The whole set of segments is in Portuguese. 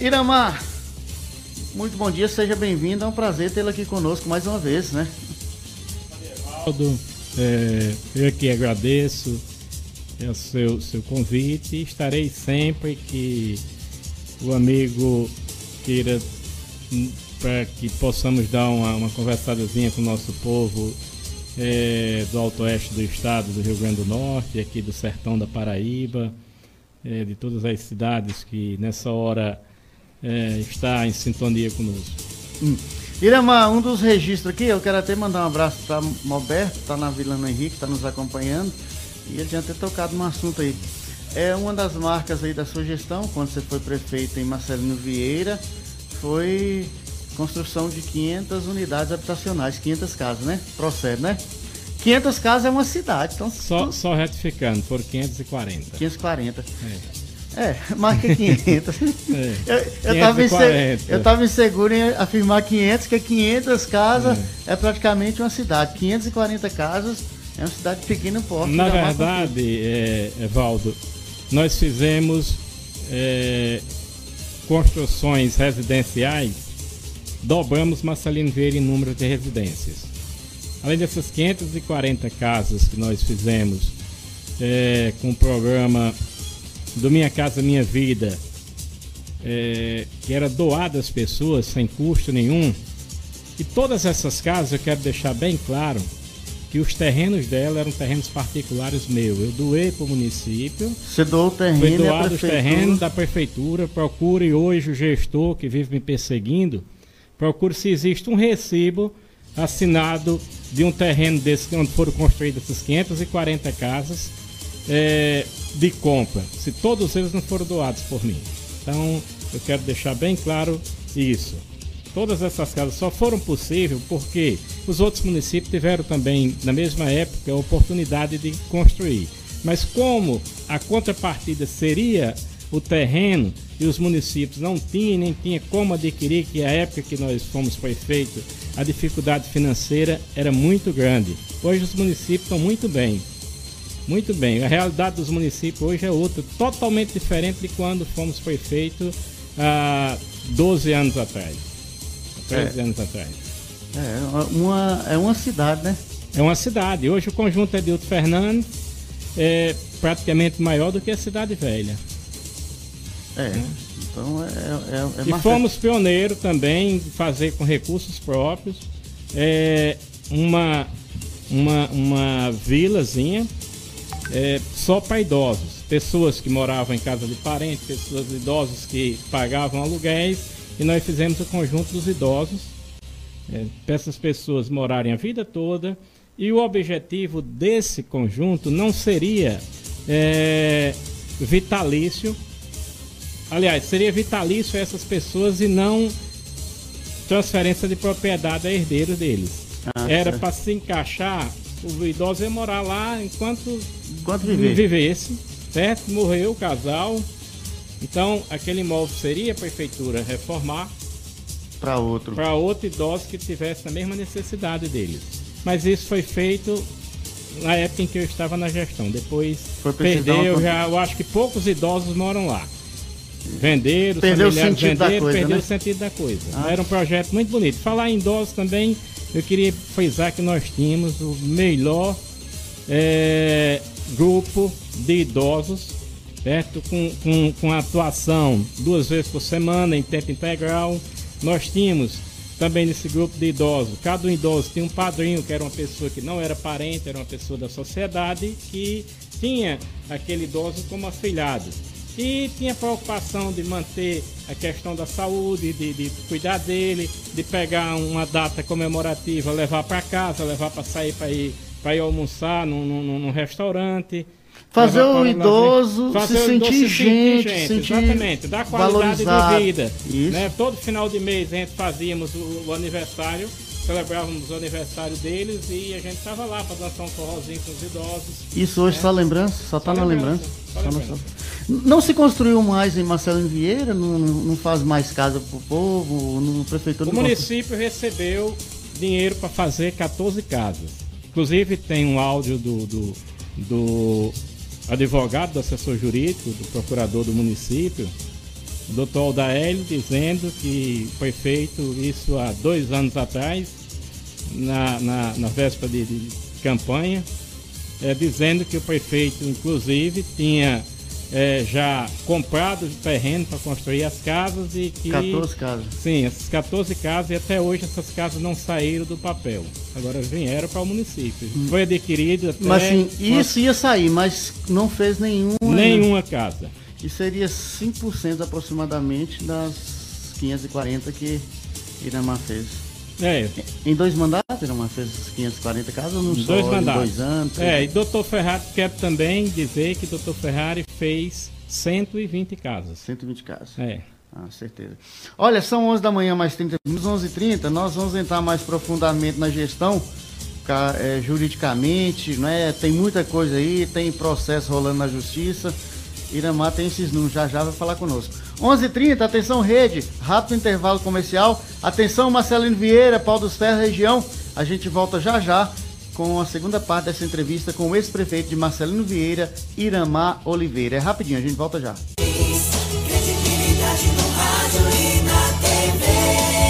Iramar, muito bom dia, seja bem-vindo. É um prazer tê-lo aqui conosco mais uma vez, né? Aldo, é, eu aqui agradeço o seu, seu convite e estarei sempre que o amigo queira hum, para que possamos dar uma, uma conversadazinha com o nosso povo é, do Alto Oeste do estado do Rio Grande do Norte, aqui do sertão da Paraíba, é, de todas as cidades que nessa hora é, está em sintonia conosco. Hum. Irama, um dos registros aqui, eu quero até mandar um abraço para Malberto, está na Vila Henrique, está nos acompanhando, e ele tinha até tocado um assunto aí. É uma das marcas aí da sua gestão, quando você foi prefeito em Marcelino Vieira, foi construção de 500 unidades habitacionais, 500 casas, né? Procede, né? 500 casas é uma cidade, então... Só, só retificando, foram 540. 540. É, é marca 500. é. Eu, estava inseguro, eu tava inseguro em afirmar 500, que 500 casas é. é praticamente uma cidade. 540 casas é uma cidade pequena, porte. Na verdade, é, Evaldo, nós fizemos é, construções residenciais dobramos Marcelino Vieira em número de residências. Além dessas 540 casas que nós fizemos é, com o programa do Minha Casa Minha Vida, é, que era doada às pessoas sem custo nenhum, e todas essas casas eu quero deixar bem claro que os terrenos dela eram terrenos particulares meus. Eu doei para o município. Você doou o terreno? Foi doado os terrenos da prefeitura. Procure hoje o gestor que vive me perseguindo Procure se existe um recibo assinado de um terreno desse onde foram construídas essas 540 casas é, de compra, se todos eles não foram doados por mim. Então, eu quero deixar bem claro isso. Todas essas casas só foram possíveis porque os outros municípios tiveram também, na mesma época, a oportunidade de construir. Mas como a contrapartida seria o terreno e os municípios não tinham nem tinha como adquirir, que a época que nós fomos prefeito, a dificuldade financeira era muito grande. Hoje os municípios estão muito bem. Muito bem. A realidade dos municípios hoje é outra, totalmente diferente de quando fomos prefeito há 12 anos atrás. 13 é. anos atrás. É uma, é uma cidade, né? É uma cidade. Hoje o conjunto Edilto Fernandes é praticamente maior do que a cidade velha. É. Né? Então é, é, é E fomos pioneiros também em fazer com recursos próprios é, uma, uma, uma vilazinha é, só para idosos. Pessoas que moravam em casa de parentes, pessoas idosas que pagavam aluguéis, e nós fizemos o conjunto dos idosos, é, para essas pessoas morarem a vida toda. E o objetivo desse conjunto não seria é, vitalício, Aliás, seria vitalício essas pessoas e não transferência de propriedade a herdeiros deles. Ah, Era para se encaixar, o idoso ia morar lá enquanto, enquanto viver. vivesse, certo? Morreu o casal. Então, aquele imóvel seria a prefeitura reformar para outro. Para outro idoso que tivesse a mesma necessidade deles. Mas isso foi feito na época em que eu estava na gestão. Depois perdeu, já, eu acho que poucos idosos moram lá. Venderam, perdeu o sentido venderam, da coisa, perdeu né? o sentido da coisa. Ah. Era um projeto muito bonito. Falar em idosos também, eu queria frisar que nós tínhamos o melhor é, grupo de idosos, certo? Com, com, com atuação duas vezes por semana, em tempo integral. Nós tínhamos também nesse grupo de idosos, cada idoso tinha um padrinho, que era uma pessoa que não era parente, era uma pessoa da sociedade, que tinha aquele idoso como afilhado e tinha preocupação de manter a questão da saúde, de, de cuidar dele, de pegar uma data comemorativa, levar para casa, levar para sair para ir, ir almoçar num, num, num restaurante. Fazer o idoso fazer se, o sentir, idoso gente, gente, sentir exatamente, dar qualidade valorizado. de vida. Né? Todo final de mês a gente fazíamos o, o aniversário celebrávamos o aniversário deles e a gente estava lá para dançar um forrozinho com os idosos. Isso hoje né? só lembrança? Só está na lembrança? Só lembrança. Não se construiu mais em Marcelino Vieira? Não, não faz mais casa para o povo? No prefeitura o município recebeu dinheiro para fazer 14 casas. Inclusive tem um áudio do, do, do advogado, do assessor jurídico, do procurador do município, o doutor Aldaélio dizendo que foi feito isso há dois anos atrás, na, na, na véspera de, de campanha, é, dizendo que o prefeito, inclusive, tinha é, já comprado o terreno para construir as casas e que. 14 casas. Sim, essas 14 casas e até hoje essas casas não saíram do papel. Agora vieram para o município. Hum. Foi adquirido até. Mas sim, isso ia sair, mas não fez nenhuma. Nenhuma casa. E seria 5% aproximadamente das 540 que Iramar fez. É. Em dois mandatos, Iramar fez 540 casas não em só? Dois mandatos. Dois anos? É, e doutor Ferrari, quer também dizer que doutor Ferrari fez 120 casas. 120 casas. É. Ah, certeza. Olha, são 11 da manhã, mais 30 minutos, 11h30. Nós vamos entrar mais profundamente na gestão, é, juridicamente, né? Tem muita coisa aí, tem processo rolando na justiça. Iramar tem esses números, já já vai falar conosco. 11:30 h 30 atenção rede, rápido intervalo comercial. Atenção Marcelino Vieira, Pau dos Ferros, região. A gente volta já já com a segunda parte dessa entrevista com o ex-prefeito de Marcelino Vieira, Iramar Oliveira. É rapidinho, a gente volta já. Credibilidade no rádio e na TV.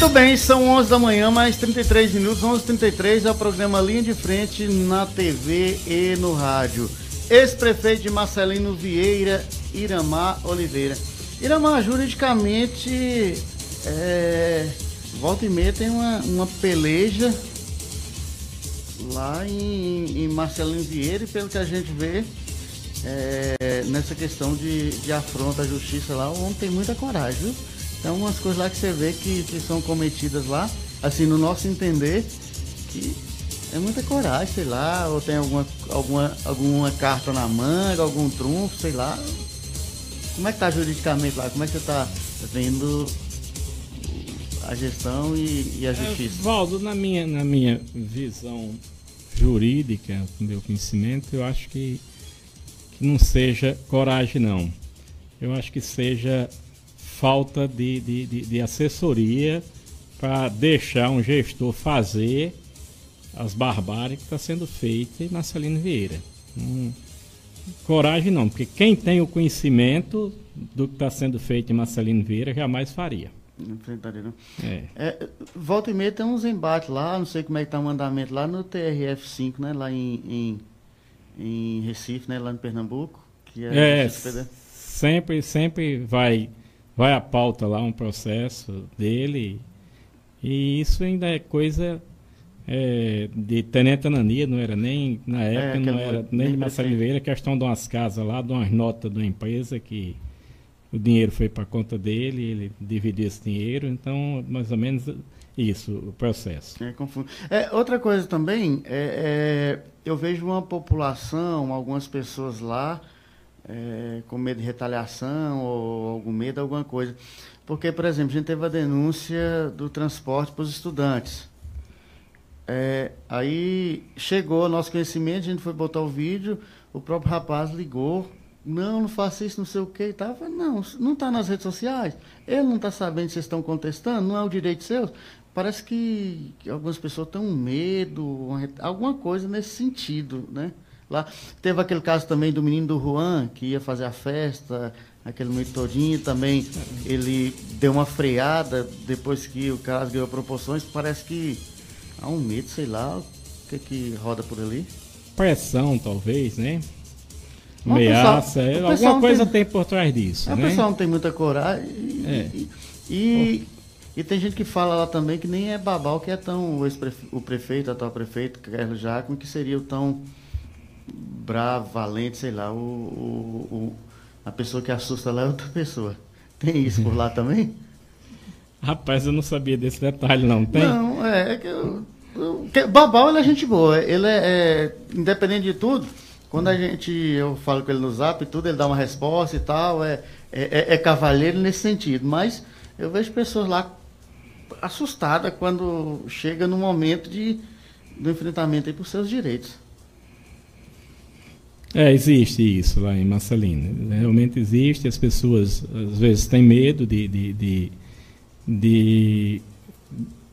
Muito bem, são 11 da manhã, mais 33 minutos, 11h33 é o programa Linha de Frente na TV e no rádio. Ex-prefeito de Marcelino Vieira, Iramar Oliveira. Iramar, juridicamente, é, volta e meia tem uma, uma peleja lá em, em Marcelino Vieira e pelo que a gente vê, é, nessa questão de, de afronta à justiça lá, o homem tem muita coragem, viu? Então umas coisas lá que você vê que, que são cometidas lá, assim, no nosso entender, que é muita coragem, sei lá, ou tem alguma, alguma, alguma carta na manga, algum trunfo, sei lá. Como é que tá juridicamente lá? Como é que você está vendo a gestão e, e a justiça? É, Valdo, na minha, na minha visão jurídica, com meu conhecimento, eu acho que, que não seja coragem não. Eu acho que seja falta de, de, de, de assessoria para deixar um gestor fazer as barbáries que está sendo feita em Marcelino Vieira. Hum, coragem não, porque quem tem o conhecimento do que está sendo feito em Marcelino Vieira jamais faria. Enfrentaria, não. É. é. volta e meia tem uns embates lá, não sei como é que está o mandamento lá no TRF5, né? Lá em, em, em Recife, né? Lá no Pernambuco. Que é, é sempre, sempre vai vai à pauta lá um processo dele. E isso ainda é coisa é, de Tenente Anania, não era nem, na é, época, é, não era nem de Massa Oliveira, questão de umas casas lá, de umas notas de uma empresa que o dinheiro foi para conta dele, ele dividiu esse dinheiro, então mais ou menos isso, o processo. É, é outra coisa também, é, é, eu vejo uma população, algumas pessoas lá, é, com medo de retaliação ou algum medo, alguma coisa. Porque, por exemplo, a gente teve a denúncia do transporte para os estudantes. É, aí chegou nosso conhecimento, a gente foi botar o vídeo, o próprio rapaz ligou, não, não faça isso, não sei o que e tal. Não, não está nas redes sociais, ele não está sabendo se vocês estão contestando, não é o direito seu. Parece que algumas pessoas têm um medo, alguma coisa nesse sentido, né? Lá. Teve aquele caso também do menino do Juan, que ia fazer a festa, aquele noite todinho também. Ele deu uma freada depois que o caso ganhou proporções. Parece que há um medo, sei lá, o que que roda por ali. Pressão, talvez, né? Ameaça, é, alguma coisa tem, tem, por trás disso. A né? pessoa não tem muita coragem. E, é. e, e, e, tem gente que fala lá também que nem é babal que é tão o, o prefeito, atual prefeito, Carlos Jacome, que seria o tão bravo, valente, sei lá, o, o, o, a pessoa que assusta lá é outra pessoa. Tem isso por lá também? Rapaz, eu não sabia desse detalhe, não. Tem? Não, é, é que, eu, que Babal ele é gente boa. Ele é, é, independente de tudo, quando a gente, eu falo com ele no zap e tudo, ele dá uma resposta e tal, é, é, é, é cavalheiro nesse sentido. Mas eu vejo pessoas lá assustadas quando chega no momento de, do enfrentamento aí por seus direitos. É, existe isso lá em Massalina. Realmente existe, as pessoas às vezes têm medo de, de, de, de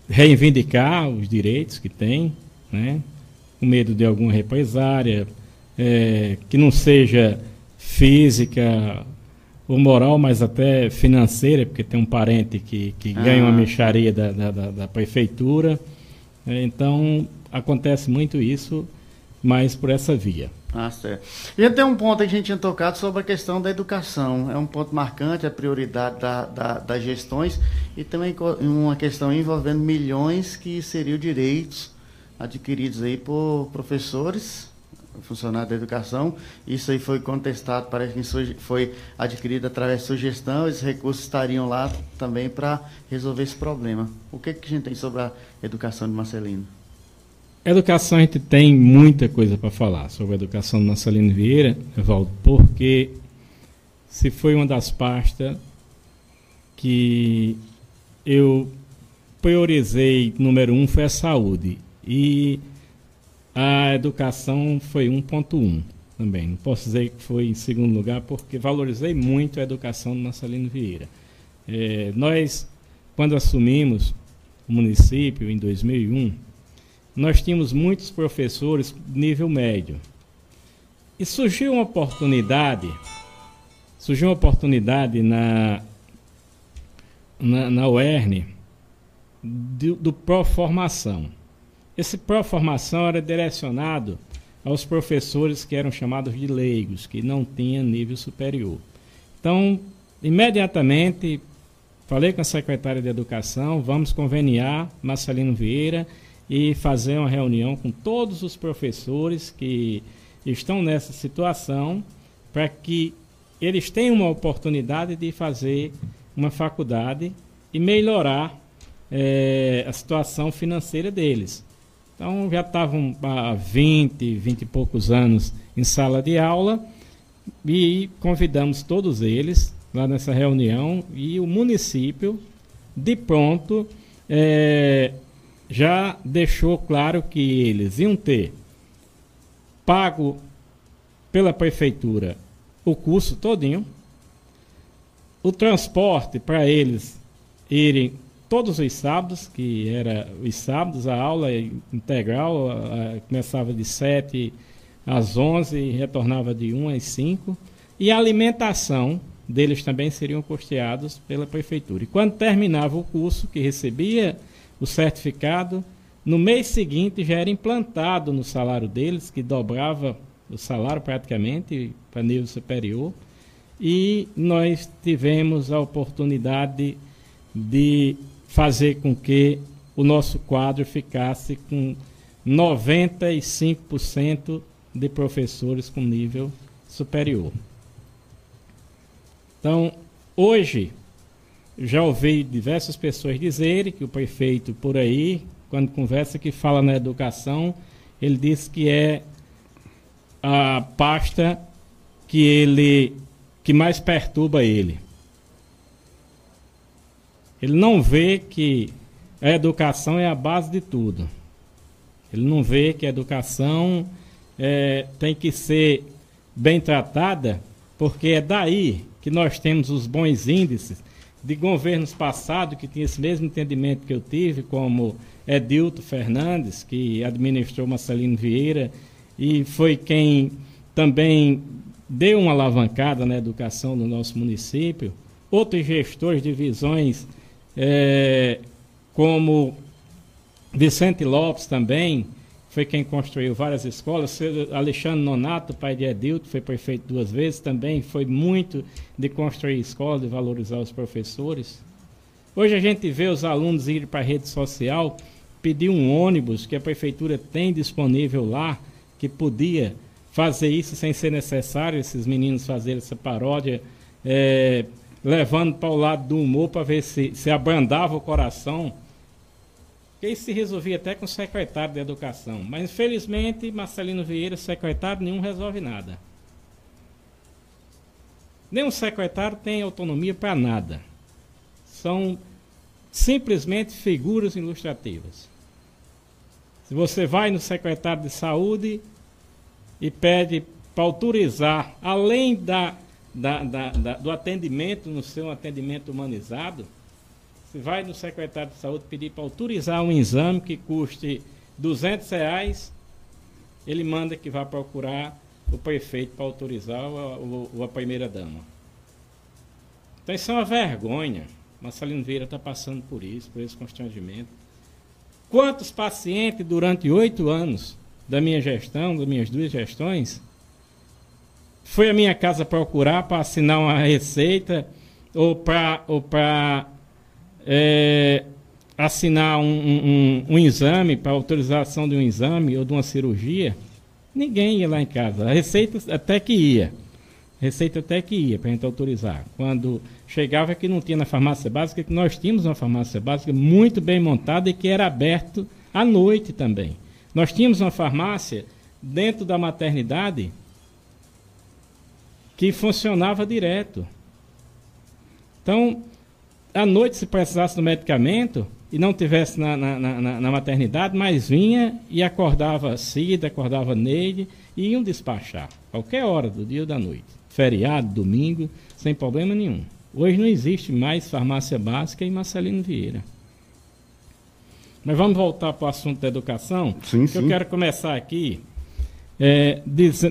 reivindicar os direitos que tem, né? com medo de alguma represária, é, que não seja física ou moral, mas até financeira, porque tem um parente que, que ah. ganha uma mexaria da, da, da, da prefeitura. É, então, acontece muito isso, mas por essa via. Ah, certo. E tem um ponto que a gente tinha tocado sobre a questão da educação. É um ponto marcante, a prioridade da, da, das gestões e também uma questão envolvendo milhões que seriam direitos adquiridos aí por professores, funcionários da educação. Isso aí foi contestado, parece que foi adquirido através de sugestão. Esses recursos estariam lá também para resolver esse problema. O que, que a gente tem sobre a educação de Marcelino? Educação, a gente tem muita coisa para falar sobre a educação de Marcelino Vieira, Evaldo, porque se foi uma das pastas que eu priorizei, número um, foi a saúde. E a educação foi 1.1 também. Não posso dizer que foi em segundo lugar, porque valorizei muito a educação do Marcelino Vieira. É, nós, quando assumimos o município em 2001, nós tínhamos muitos professores nível médio. E surgiu uma oportunidade, surgiu uma oportunidade na, na, na UERN do, do Pró-Formação. Esse Pró-Formação era direcionado aos professores que eram chamados de leigos, que não tinham nível superior. Então, imediatamente, falei com a secretária de Educação, vamos conveniar, Marcelino Vieira, e fazer uma reunião com todos os professores que estão nessa situação para que eles tenham uma oportunidade de fazer uma faculdade e melhorar é, a situação financeira deles. Então já estavam há 20, 20 e poucos anos em sala de aula e convidamos todos eles lá nessa reunião e o município de pronto é, já deixou claro que eles iam ter pago pela prefeitura o curso todinho, o transporte para eles irem todos os sábados, que era os sábados, a aula integral, a, a, começava de 7 às 11 e retornava de 1 às 5, e a alimentação deles também seriam custeados pela prefeitura. E quando terminava o curso, que recebia o certificado. No mês seguinte já era implantado no salário deles, que dobrava o salário praticamente para nível superior. E nós tivemos a oportunidade de fazer com que o nosso quadro ficasse com 95% de professores com nível superior. Então, hoje, já ouvi diversas pessoas dizerem que o prefeito por aí, quando conversa que fala na educação, ele diz que é a pasta que ele que mais perturba ele. Ele não vê que a educação é a base de tudo. Ele não vê que a educação é, tem que ser bem tratada, porque é daí que nós temos os bons índices de governos passados que tinha esse mesmo entendimento que eu tive, como Edilto Fernandes, que administrou Marcelino Vieira e foi quem também deu uma alavancada na educação no nosso município. Outros gestores de visões, é, como Vicente Lopes também, foi quem construiu várias escolas. Alexandre Nonato, pai de Edilto, foi prefeito duas vezes, também foi muito de construir escolas, de valorizar os professores. Hoje a gente vê os alunos irem para a rede social, pedir um ônibus que a prefeitura tem disponível lá, que podia fazer isso sem ser necessário, esses meninos fazerem essa paródia, é, levando para o lado do humor para ver se, se abrandava o coração que isso se resolvia até com o secretário de Educação. Mas, infelizmente, Marcelino Vieira, secretário, nenhum resolve nada. Nenhum secretário tem autonomia para nada. São simplesmente figuras ilustrativas. Se você vai no secretário de saúde e pede para autorizar, além da, da, da, da, do atendimento, no seu atendimento humanizado, Você vai no secretário de saúde pedir para autorizar um exame que custe 200 reais, ele manda que vá procurar o prefeito para autorizar o, o, a primeira dama. Então isso é uma vergonha. Marcelino Vieira está passando por isso, por esse constrangimento. Quantos pacientes durante oito anos da minha gestão, das minhas duas gestões, foi à minha casa procurar para assinar uma receita ou para ou é, assinar um, um, um exame, para autorização de um exame ou de uma cirurgia, ninguém ia lá em casa. A receita até que ia. Receita até que ia para a gente autorizar. Quando chegava que não tinha na farmácia básica, que nós tínhamos uma farmácia básica muito bem montada e que era aberto à noite também. Nós tínhamos uma farmácia dentro da maternidade que funcionava direto. Então, à noite, se precisasse do medicamento e não tivesse na, na, na, na maternidade, mas vinha e acordava Cida, acordava Neide e iam despachar, qualquer hora do dia ou da noite. Feriado, domingo, sem problema nenhum. Hoje não existe mais farmácia básica em Marcelino Vieira. Mas vamos voltar para o assunto da educação. Sim, que sim. Eu quero começar aqui é,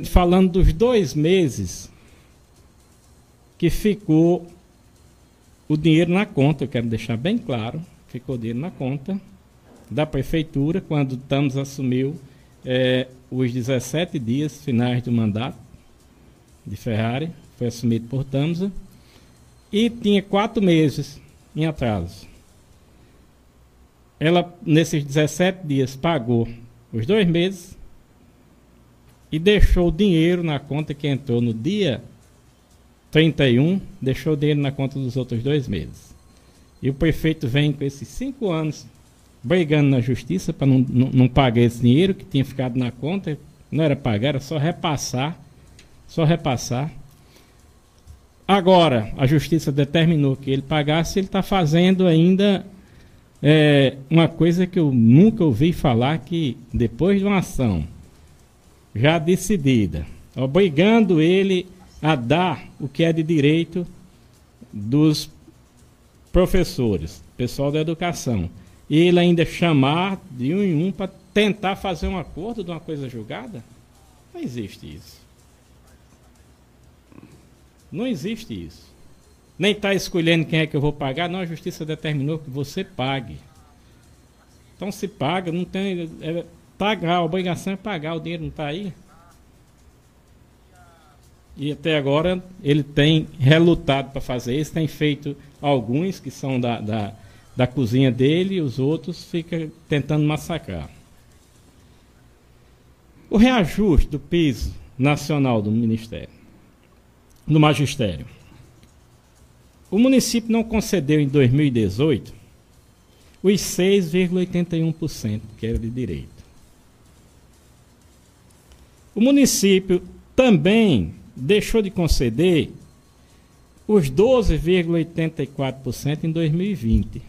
falando dos dois meses que ficou o dinheiro na conta, eu quero deixar bem claro, ficou o dinheiro na conta da prefeitura quando Tamos assumiu é, os 17 dias finais do mandato de Ferrari, foi assumido por Tamsa, e tinha quatro meses em atraso. Ela, nesses 17 dias, pagou os dois meses e deixou o dinheiro na conta que entrou no dia 31, deixou o dinheiro na conta dos outros dois meses. E o prefeito vem com esses cinco anos brigando na justiça para não, não, não, pagar esse dinheiro que tinha ficado na conta. Não era pagar, era só repassar. Só repassar. Agora, a justiça determinou que ele pagasse, ele está fazendo ainda é uma coisa que eu nunca ouvi falar que depois de uma ação já decidida, obrigando ele a dar o que é de direito dos professores, pessoal da educação, e ele ainda chamar de um em um para tentar fazer um acordo de uma coisa julgada? Não existe isso. Não existe isso nem está escolhendo quem é que eu vou pagar, não, a justiça determinou que você pague. Então se paga, não tem. É, pagar, a obrigação é pagar, o dinheiro não está aí. E até agora ele tem relutado para fazer isso, tem feito alguns que são da, da, da cozinha dele e os outros ficam tentando massacrar. O reajuste do piso nacional do Ministério, do Magistério. O município não concedeu em 2018 os 6,81% que era de direito. O município também deixou de conceder os 12,84% em 2020.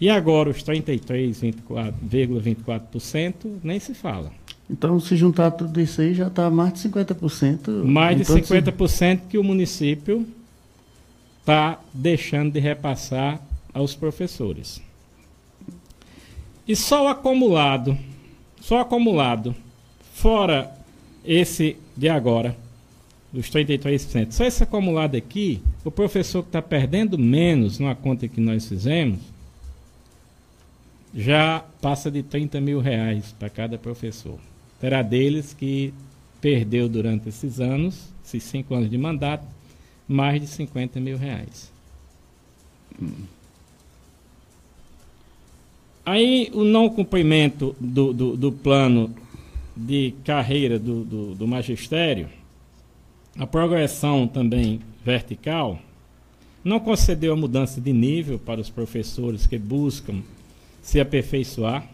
E agora os 33,24% nem se fala. Então, se juntar tudo isso aí, já está mais de 50%. Mais de 50% que o município está deixando de repassar aos professores. E só o acumulado, só o acumulado, fora esse de agora, dos 33%, só esse acumulado aqui, o professor que está perdendo menos numa conta que nós fizemos, já passa de 30 mil reais para cada professor. Terá deles que perdeu durante esses anos, esses cinco anos de mandato, mais de 50 mil reais. Aí o não cumprimento do, do, do plano de carreira do, do, do magistério, a progressão também vertical, não concedeu a mudança de nível para os professores que buscam se aperfeiçoar.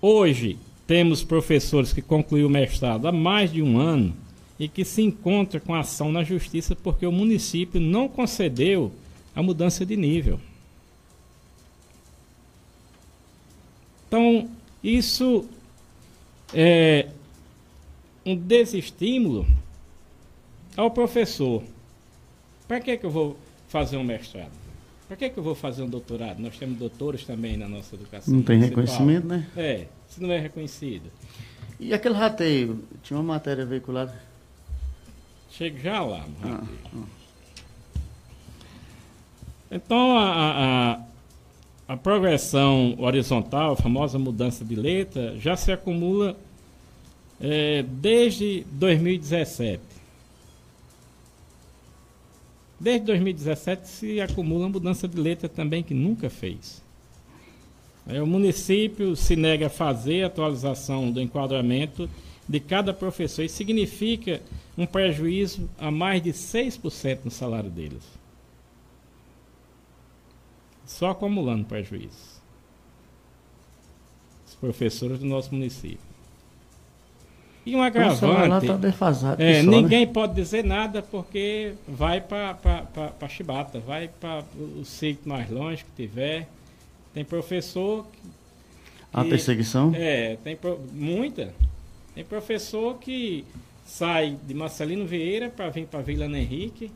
Hoje, temos professores que concluíram o mestrado há mais de um ano e que se encontra com ação na justiça porque o município não concedeu a mudança de nível. Então, isso é um desestímulo ao professor. Para que, que eu vou fazer um mestrado? Para que, que eu vou fazer um doutorado? Nós temos doutores também na nossa educação. Não tem reconhecimento, né? É, se não é reconhecido. E aquele rateio? Tinha uma matéria veiculada? Chega já lá, ah, ah. Então, a, a, a progressão horizontal, a famosa mudança de letra, já se acumula é, desde 2017. Desde 2017 se acumula mudança de letra também que nunca fez. É, o município se nega a fazer a atualização do enquadramento de cada professor. Isso significa um prejuízo a mais de 6% no salário deles. Só acumulando prejuízo. Os professores do nosso município. E um agravante. Tá defasado, é, só, ninguém né? pode dizer nada porque vai para Chibata, vai para o sítio mais longe que tiver. Tem professor. Que, a perseguição? É, tem muita. Tem professor que sai de Marcelino Vieira para vir para Vila Henrique.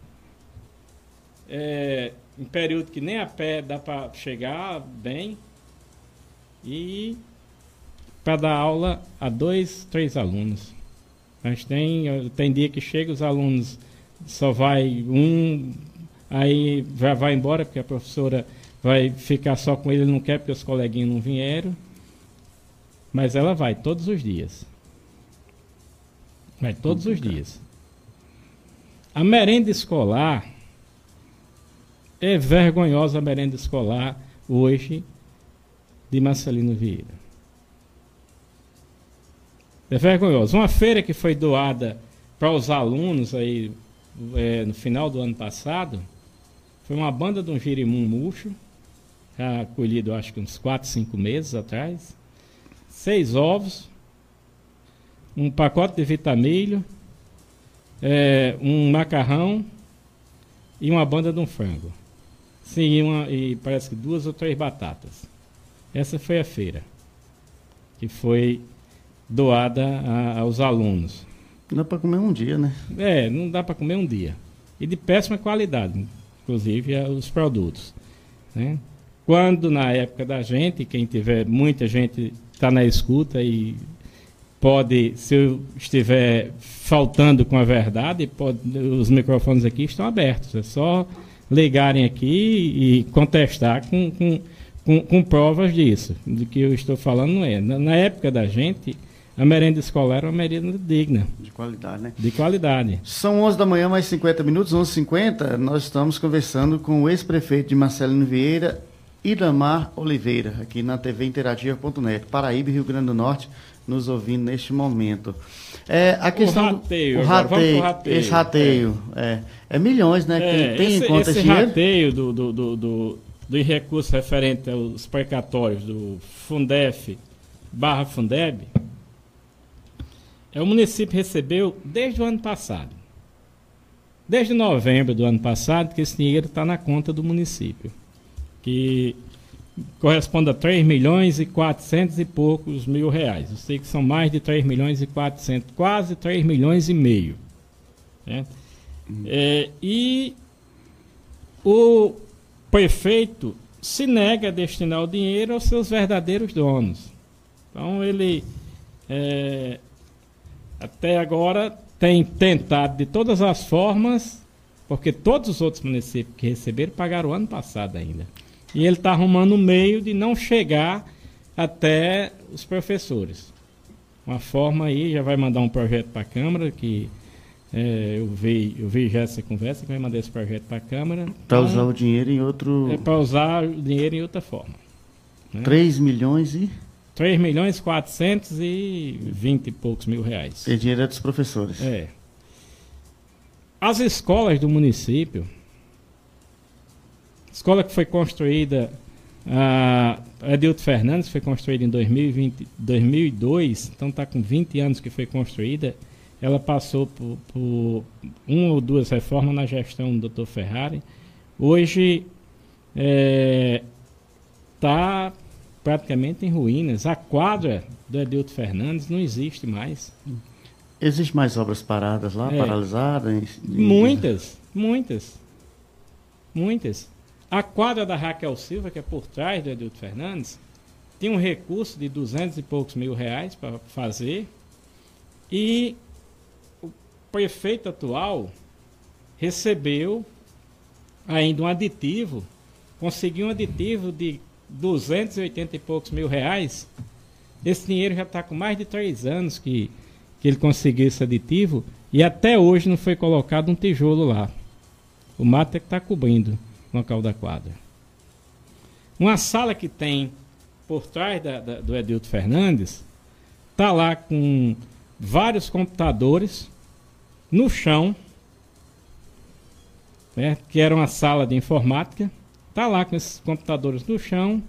É, em período que nem a pé dá para chegar bem. E para dar aula a dois, três alunos. Mas tem, tem dia que chega os alunos, só vai um, aí já vai embora porque a professora vai ficar só com ele, não quer porque os coleguinhas não vieram. Mas ela vai todos os dias. Vai todos os dias. A merenda escolar é vergonhosa a merenda escolar hoje de Marcelino Vieira. É vergonhoso. Uma feira que foi doada para os alunos aí é, no final do ano passado foi uma banda de um girimum murcho, já colhido acho que uns 4, 5 meses atrás. Seis ovos, um pacote de vitamilho, é, um macarrão e uma banda de um frango. Sim, e, uma, e parece que duas ou três batatas. Essa foi a feira, que foi doada a, aos alunos. Não dá para comer um dia, né? É, não dá para comer um dia. E de péssima qualidade, inclusive os produtos. Né? Quando na época da gente, quem tiver, muita gente está na escuta e pode, se eu estiver faltando com a verdade, pode, os microfones aqui estão abertos. É só ligarem aqui e contestar com, com, com, com provas disso. Do que eu estou falando não é. Na, na época da gente, a merenda escolar era uma merenda digna. De qualidade, né? De qualidade. São 11 da manhã, mais 50 minutos, 11h50. Nós estamos conversando com o ex-prefeito de Marcelino Vieira, Idamar Oliveira, aqui na TV Interativa.net, Paraíba, Rio Grande do Norte, nos ouvindo neste momento. É, a questão o rateio, o rateio, rateio, esse rateio, é, é, é milhões, né? É, tem esse, em conta esse rateio do, do, do, do, do recurso referente aos precatórios do Fundef barra Fundeb, é, o município recebeu desde o ano passado. Desde novembro do ano passado, que esse dinheiro está na conta do município. Que corresponde a 3 milhões e 400 e poucos mil reais. Eu sei que são mais de 3 milhões e 400, quase 3 milhões e meio. Né? Hum. É, e o prefeito se nega a destinar o dinheiro aos seus verdadeiros donos. Então ele é, até agora tem tentado de todas as formas, porque todos os outros municípios que receberam pagaram o ano passado ainda. E ele está arrumando um meio de não chegar até os professores. Uma forma aí, já vai mandar um projeto para a Câmara, que é, eu, vi, eu vi já essa conversa, que vai mandar esse projeto para a Câmara. Para então, usar o dinheiro em outro. É para usar o dinheiro em outra forma. Né? 3 milhões e. 3 milhões 420 e poucos mil reais. E dinheiro é dos professores. É. As escolas do município, escola que foi construída, a Edilto Fernandes foi construída em 2020, 2002, então está com 20 anos que foi construída. Ela passou por, por uma ou duas reformas na gestão do Dr. Ferrari. Hoje está é, tá praticamente em ruínas. A quadra do Edilto Fernandes não existe mais. Existem mais obras paradas lá, é. paralisadas? Muitas, muitas. Muitas. A quadra da Raquel Silva, que é por trás do Edilto Fernandes, tinha um recurso de duzentos e poucos mil reais para fazer. E o prefeito atual recebeu ainda um aditivo, conseguiu um aditivo de 280 e poucos mil reais. Esse dinheiro já está com mais de três anos que, que ele conseguiu esse aditivo e até hoje não foi colocado um tijolo lá. O mato é que está cobrindo local da quadra. Uma sala que tem por trás da, da, do Edilto Fernandes está lá com vários computadores no chão, né, que era uma sala de informática. Está lá com esses computadores no chão.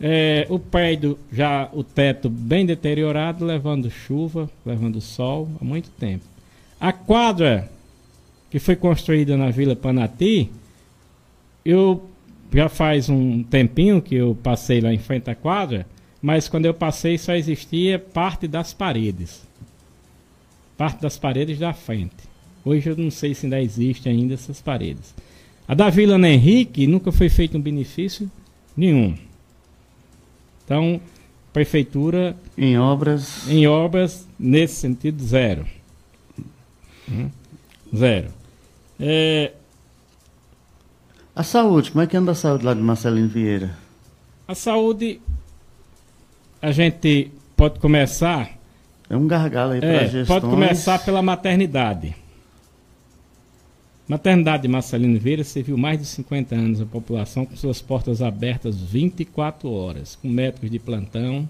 É, o prédio já, o teto bem deteriorado, levando chuva, levando sol há muito tempo. A quadra que foi construída na Vila Panati, eu já faz um tempinho que eu passei lá em frente à quadra, mas quando eu passei só existia parte das paredes. Parte das paredes da frente. Hoje eu não sei se ainda existe ainda essas paredes. A da Vila Henrique nunca foi feito um benefício nenhum. Então, prefeitura em obras em obras nesse sentido zero. Hum? Zero. É, a saúde, como é que anda a saúde lá de Marcelino Vieira? A saúde, a gente pode começar. É um gargalo aí para é, gestões. Pode começar pela maternidade. Maternidade de Marcelino Vieira serviu mais de 50 anos a população com suas portas abertas 24 horas, com médicos de plantão.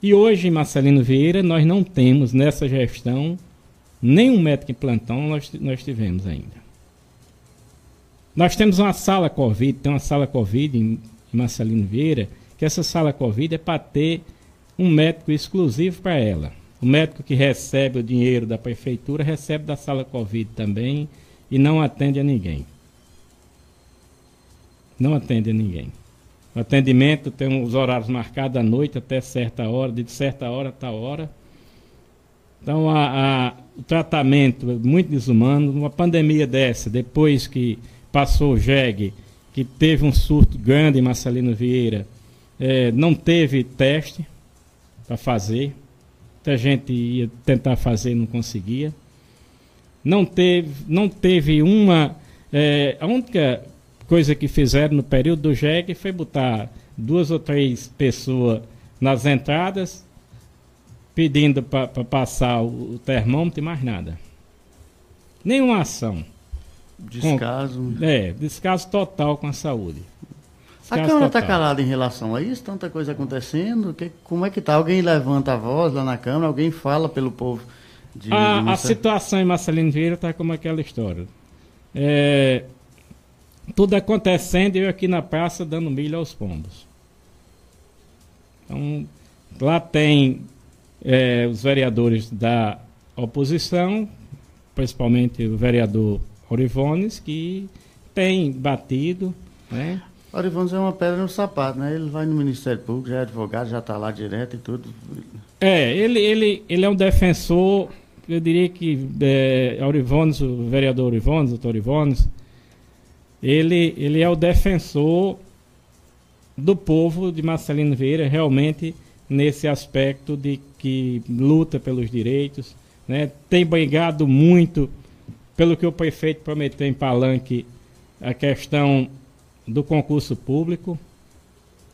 E hoje em Marcelino Vieira nós não temos nessa gestão nenhum médico em plantão, nós, nós tivemos ainda. Nós temos uma sala Covid, tem uma sala Covid em Marcelino Vieira, que essa sala Covid é para ter um médico exclusivo para ela. O médico que recebe o dinheiro da prefeitura recebe da sala Covid também e não atende a ninguém. Não atende a ninguém. O atendimento tem os horários marcados à noite até certa hora, de certa hora a hora. Então, a, a, o tratamento é muito desumano. Uma pandemia dessa, depois que passou o JEG, que teve um surto grande em Marcelino Vieira, é, não teve teste para fazer. Muita gente ia tentar fazer e não conseguia. Não teve, não teve uma. É, a única coisa que fizeram no período do JEG foi botar duas ou três pessoas nas entradas, pedindo para passar o termômetro e mais nada. Nenhuma ação. Descaso. Com, é, descaso total com a saúde. Descaso a Câmara está calada em relação a isso? Tanta coisa acontecendo? Que, como é que está? Alguém levanta a voz lá na Câmara? Alguém fala pelo povo? De, a, de a situação em Marcelino Vieira está como aquela história. É, tudo acontecendo e eu aqui na praça dando milho aos pombos. Então, lá tem é, os vereadores da oposição, principalmente o vereador Orivones, que tem batido, né? Orivones é uma pedra no sapato, né? Ele vai no Ministério Público, já é advogado, já está lá direto e tudo. É, ele, ele, ele é um defensor, eu diria que é, Orivones, o vereador Orivones, doutor Orivones, ele, ele é o defensor do povo de Marcelino Vieira, realmente nesse aspecto de que luta pelos direitos, né? tem brigado muito pelo que o prefeito prometeu em Palanque, a questão do concurso público,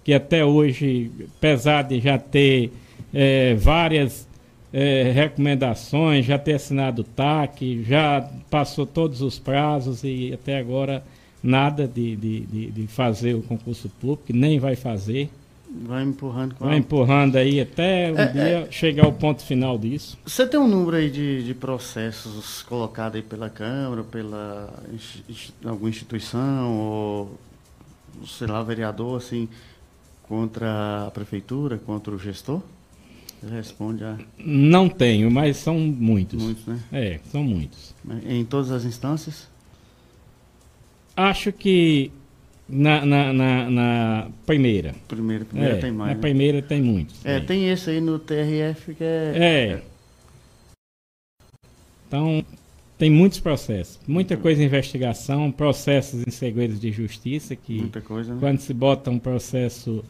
que até hoje, apesar de já ter é, várias é, recomendações, já ter assinado o TAC, já passou todos os prazos e até agora nada de, de, de, de fazer o concurso público, nem vai fazer. Vai empurrando com Vai empurrando aí até um é, dia é... chegar ao ponto final disso. Você tem um número aí de, de processos colocados aí pela Câmara, pela alguma instituição, ou sei lá, vereador, assim, contra a prefeitura, contra o gestor? Responde a. Não tenho, mas são muitos. Muitos, né? É, são muitos. Em todas as instâncias? Acho que na, na, na, na primeira. Primeira, primeira é, tem mais. Na né? primeira tem muitos. É, tem esse aí no TRF que é. É. Então, tem muitos processos, muita coisa em investigação, processos em segredos de justiça, que coisa, né? quando se bota um processo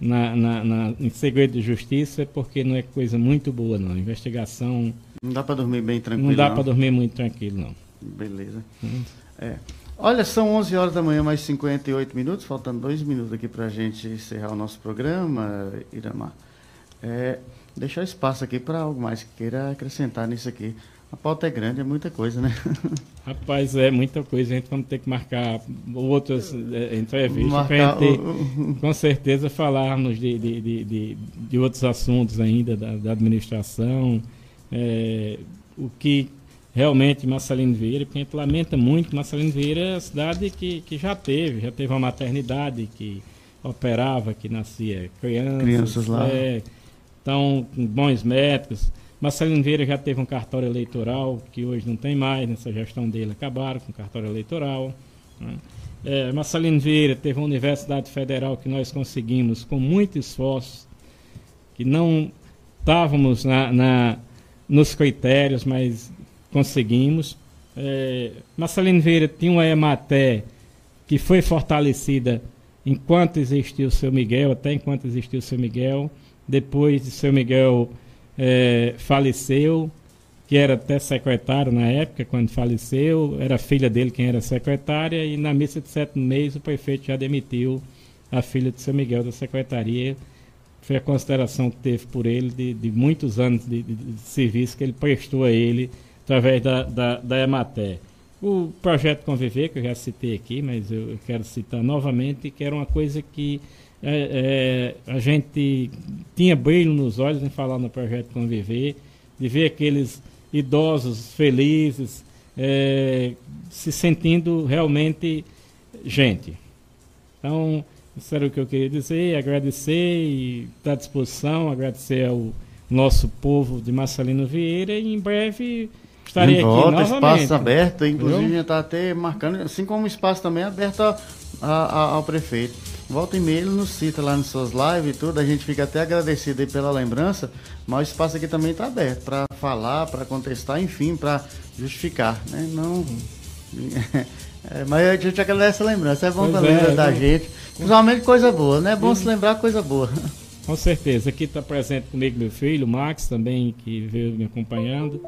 na, na, na, em segredo de justiça é porque não é coisa muito boa, não. Investigação. Não dá para dormir bem tranquilo. Não dá para dormir muito tranquilo, não. Beleza. Hum. É. Olha, são 11 horas da manhã, mais 58 minutos, faltando dois minutos aqui para a gente encerrar o nosso programa, Iramar. É, deixar espaço aqui para algo mais que queira acrescentar nisso aqui. A pauta é grande, é muita coisa, né? Rapaz, é muita coisa. A gente vai ter que marcar outras é, entrevistas para a gente, o... com certeza, falarmos de, de, de, de, de outros assuntos ainda da, da administração. É, o que realmente Marcelino Vieira, porque a gente lamenta muito, Marcelino Vieira é a cidade que, que já teve, já teve uma maternidade que operava, que nascia crianças. Crianças lá. É, então, com bons médicos. Marcelino Vieira já teve um cartório eleitoral, que hoje não tem mais, nessa gestão dele acabaram com o cartório eleitoral. Né? É, Marcelino Vieira teve uma Universidade Federal que nós conseguimos com muito esforço, que não estávamos na, na, nos critérios, mas conseguimos. É, Marcelino Vieira tinha uma EMATE que foi fortalecida enquanto existiu o seu Miguel, até enquanto existiu o seu Miguel. Depois de seu Miguel é, faleceu, que era até secretário na época, quando faleceu, era filha dele quem era secretária, e na missa de sétimo mês o prefeito já demitiu a filha de São Miguel da secretaria. Foi a consideração que teve por ele de, de muitos anos de, de, de, serviço que ele prestou a ele através da, da, da Ematé. O projeto Conviver, que eu já citei aqui, mas eu quero citar novamente, que era uma coisa que é, é, a gente tinha brilho nos olhos em falar no projeto Conviver, de ver aqueles idosos felizes, é, se sentindo realmente gente. Então, isso era o que eu queria dizer, agradecer e estar à disposição, agradecer ao nosso povo de Marcelino Vieira e em breve estarei volta, aqui novamente. espaço aberto, inclusive a gente está até marcando, assim como o espaço também é aberto a, a, ao prefeito. Volta e meia ele nos cita lá nas suas lives e tudo, a gente fica até agradecido aí pela lembrança, mas o espaço aqui também está aberto para falar, para contestar, enfim, para justificar, né? Não... É, mas a gente agradece a lembrança, é bom pois também é, da é, gente, principalmente coisa boa, né? É bom se lembrar coisa boa. Com certeza, aqui está presente comigo meu filho, Max, também, que veio me acompanhando.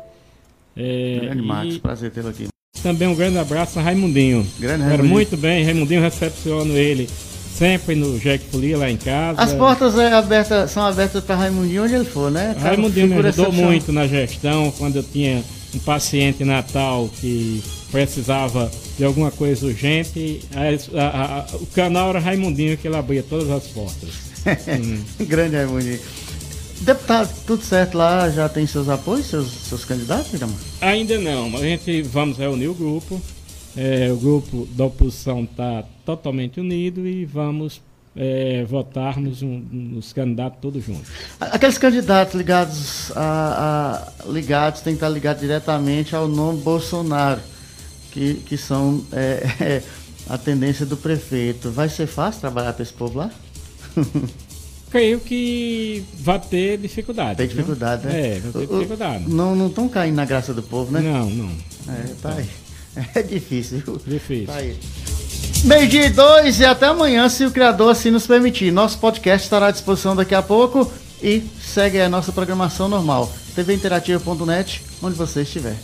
É, grande Max, prazer tê-lo aqui. Também um grande abraço a Raimundinho. Grande Raimundinho. Muito bem, Raimundinho recepciona ele sempre no Jack Folia lá em casa. As portas é abertas, são abertas para Raimundinho onde ele for, né? Tá Raimundinho me ajudou muito na gestão, quando eu tinha um paciente natal que precisava de alguma coisa urgente, a, a, a, o canal era Raimundinho que ele abria todas as portas. hum. Grande Raimundinho. Deputado, tudo certo lá? Já tem seus apoios, seus, seus candidatos, Irama? Ainda não, mas a gente vamos reunir o grupo. É, o grupo da oposição está totalmente unido e vamos é, votarmos um, nos candidatos todos juntos. Aqueles candidatos ligados a, a ligados tem que estar ligados diretamente ao nome Bolsonaro, que, que são é, é, a tendência do prefeito. Vai ser fácil trabalhar para esse povo lá? creio que vai ter dificuldade. Tem dificuldade, né? É, vai ter dificuldade. Não estão caindo na graça do povo, né? Não, não. É, tá aí. É difícil. Difícil. Tá aí. Meio-dia e dois e até amanhã, se o Criador assim nos permitir. Nosso podcast estará à disposição daqui a pouco e segue a nossa programação normal. tvinterativa.net, onde você estiver.